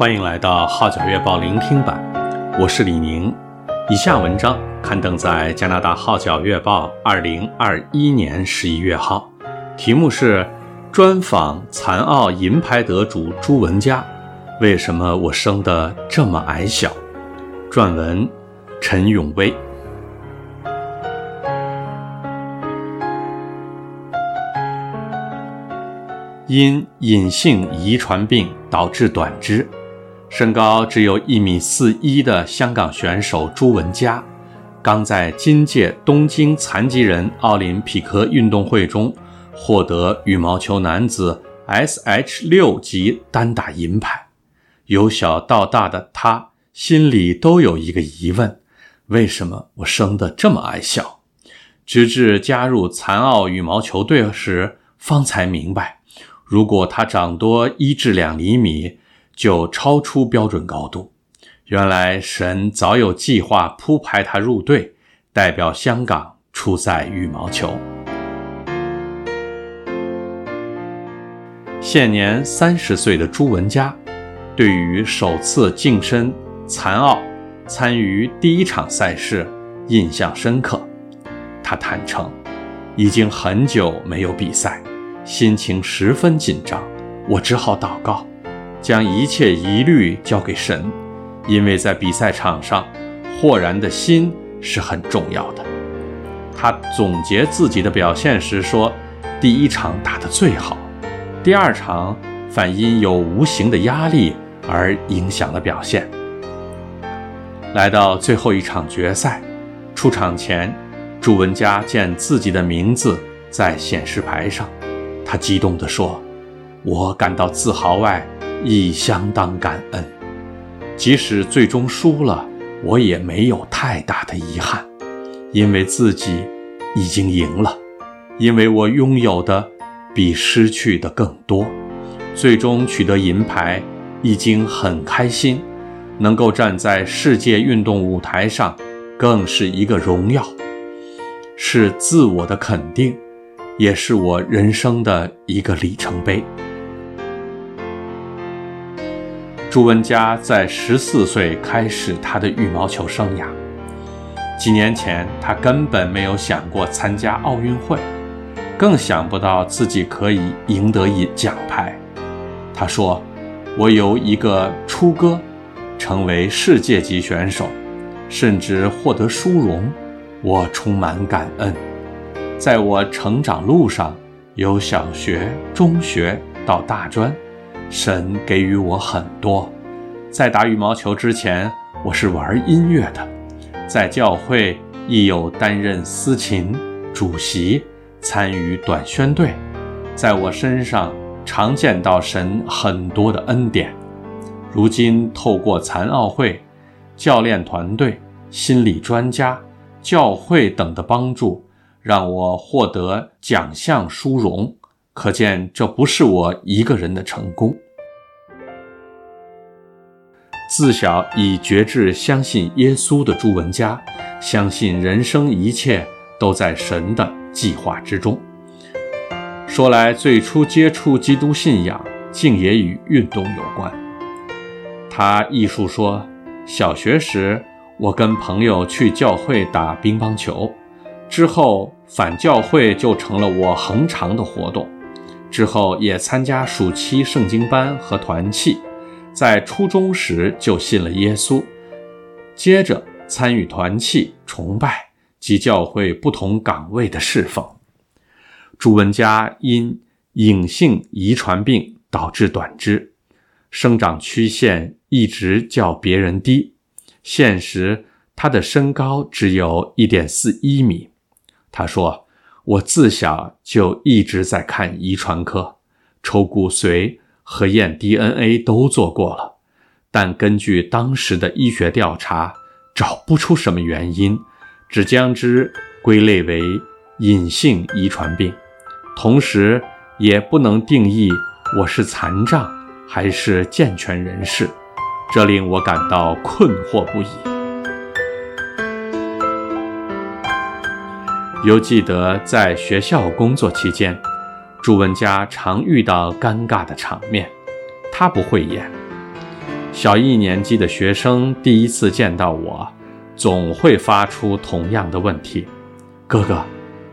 欢迎来到《号角月报》聆听版，我是李宁。以下文章刊登在加拿大《号角月报》二零二一年十一月号，题目是专访残奥银牌得主朱文佳。为什么我生得这么矮小？撰文陈永威。因隐性遗传病导致短肢，身高只有一米四一的香港选手朱文佳，刚在今届东京残疾人奥林匹克运动会中获得羽毛球男子 SH 六级单打银牌。由小到大的他心里都有一个疑问：为什么我生得这么矮小？直至加入残奥羽毛球队时，方才明白。如果他长多一至两厘米，就超出标准高度。原来神早有计划铺排他入队，代表香港出赛羽毛球。现年三十岁的朱文佳，对于首次晋身残奥，参与第一场赛事，印象深刻。他坦诚，已经很久没有比赛。心情十分紧张，我只好祷告，将一切疑虑交给神，因为在比赛场上，豁然的心是很重要的。他总结自己的表现时说：“第一场打得最好，第二场反因有无形的压力而影响了表现。”来到最后一场决赛，出场前，朱文佳见自己的名字在显示牌上。他激动地说：“我感到自豪外，亦相当感恩。即使最终输了，我也没有太大的遗憾，因为自己已经赢了，因为我拥有的比失去的更多。最终取得银牌，已经很开心，能够站在世界运动舞台上，更是一个荣耀，是自我的肯定。”也是我人生的一个里程碑。朱文佳在十四岁开始他的羽毛球生涯。几年前，他根本没有想过参加奥运会，更想不到自己可以赢得一奖牌。他说：“我有一个初哥，成为世界级选手，甚至获得殊荣，我充满感恩。”在我成长路上，由小学、中学到大专，神给予我很多。在打羽毛球之前，我是玩音乐的，在教会亦有担任司琴、主席，参与短宣队。在我身上常见到神很多的恩典。如今透过残奥会、教练团队、心理专家、教会等的帮助。让我获得奖项殊荣，可见这不是我一个人的成功。自小已决志相信耶稣的朱文佳，相信人生一切都在神的计划之中。说来，最初接触基督信仰，竟也与运动有关。他忆述说，小学时我跟朋友去教会打乒乓球。之后反教会就成了我恒常的活动，之后也参加暑期圣经班和团契，在初中时就信了耶稣，接着参与团契、崇拜及教会不同岗位的侍奉。朱文佳因隐性遗传病导致短肢，生长曲线一直较别人低，现时他的身高只有一点四一米。他说：“我自小就一直在看遗传科，抽骨髓和验 DNA 都做过了，但根据当时的医学调查，找不出什么原因，只将之归类为隐性遗传病，同时也不能定义我是残障还是健全人士，这令我感到困惑不已。”犹记得在学校工作期间，朱文佳常遇到尴尬的场面，他不会演。小一年级的学生第一次见到我，总会发出同样的问题：“哥哥，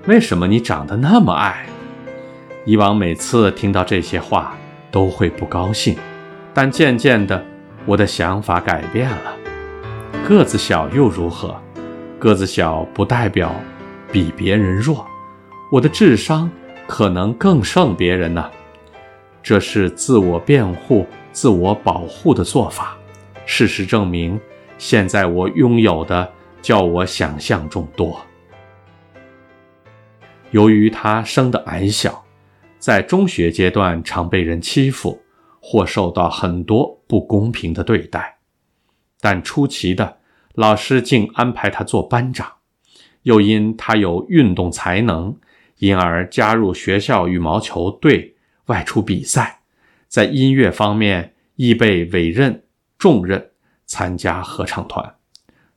为什么你长得那么矮？”以往每次听到这些话，都会不高兴，但渐渐的，我的想法改变了。个子小又如何？个子小不代表比别人弱，我的智商可能更胜别人呢。这是自我辩护、自我保护的做法。事实证明，现在我拥有的较我想象中多。由于他生得矮小，在中学阶段常被人欺负，或受到很多不公平的对待。但出奇的，老师竟安排他做班长，又因他有运动才能，因而加入学校羽毛球队。外出比赛，在音乐方面亦被委任重任，参加合唱团。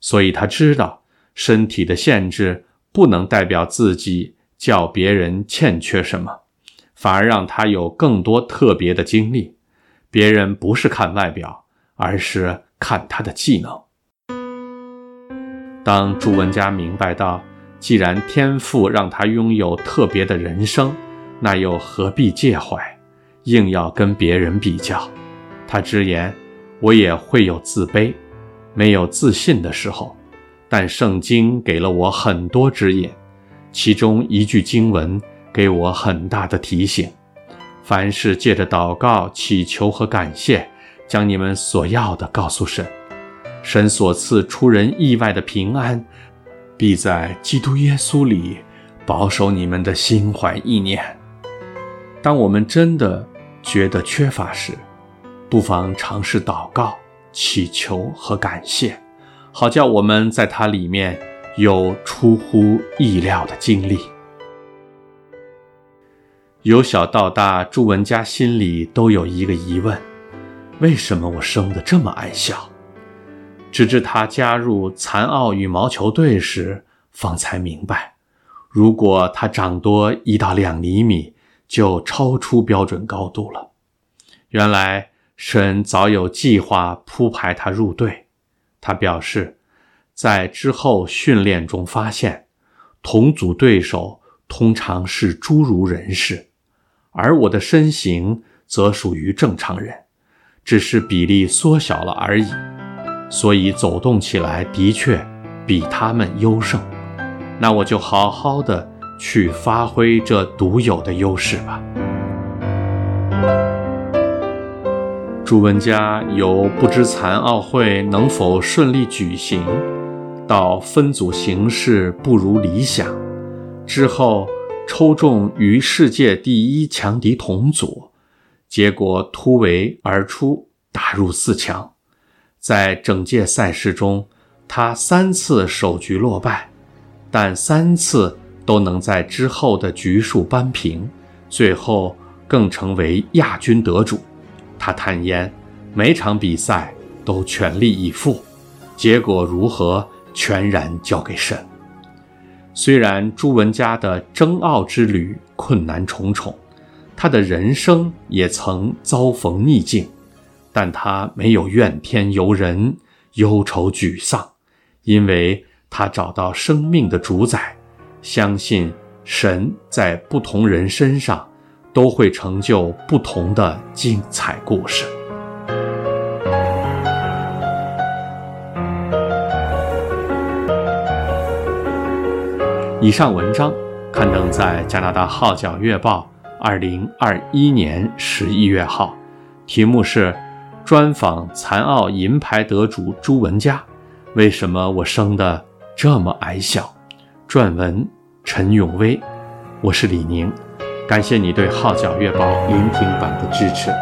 所以他知道，身体的限制不能代表自己较别人欠缺什么，反而让他有更多特别的经历。别人不是看外表，而是看他的技能。当朱文佳明白到，既然天赋让他拥有特别的人生，那又何必介怀，硬要跟别人比较？他直言：“我也会有自卑、没有自信的时候，但圣经给了我很多指引，其中一句经文给我很大的提醒：凡事借着祷告、祈求和感谢，将你们所要的告诉神，神所赐出人意外的平安，必在基督耶稣里保守你们的心怀意念。”当我们真的觉得缺乏时，不妨尝试祷告、祈求和感谢，好叫我们在它里面有出乎意料的经历。由小到大，朱文佳心里都有一个疑问：为什么我生得这么矮小？直至他加入残奥羽毛球队时，方才明白，如果他长多一到两厘米，就超出标准高度了。原来神早有计划铺排他入队。他表示，在之后训练中发现，同组对手通常是侏儒人士，而我的身形则属于正常人，只是比例缩小了而已。所以走动起来的确比他们优胜。那我就好好的。去发挥这独有的优势吧。朱文佳由不知残奥会能否顺利举行，到分组形势不如理想，之后抽中与世界第一强敌同组，结果突围而出，打入四强。在整届赛事中，他三次首局落败，但三次。都能在之后的局数扳平，最后更成为亚军得主。他坦言，每场比赛都全力以赴，结果如何全然交给神。虽然朱文佳的争奥之旅困难重重，他的人生也曾遭逢逆境，但他没有怨天尤人、忧愁沮丧，因为他找到生命的主宰。相信神在不同人身上都会成就不同的精彩故事。以上文章刊登在加拿大《号角月报》二零二一年十一月号，题目是“专访残奥银牌得主朱文佳，为什么我生的这么矮小？”撰文陈永威，我是李宁，感谢你对《号角月报》聆听版的支持。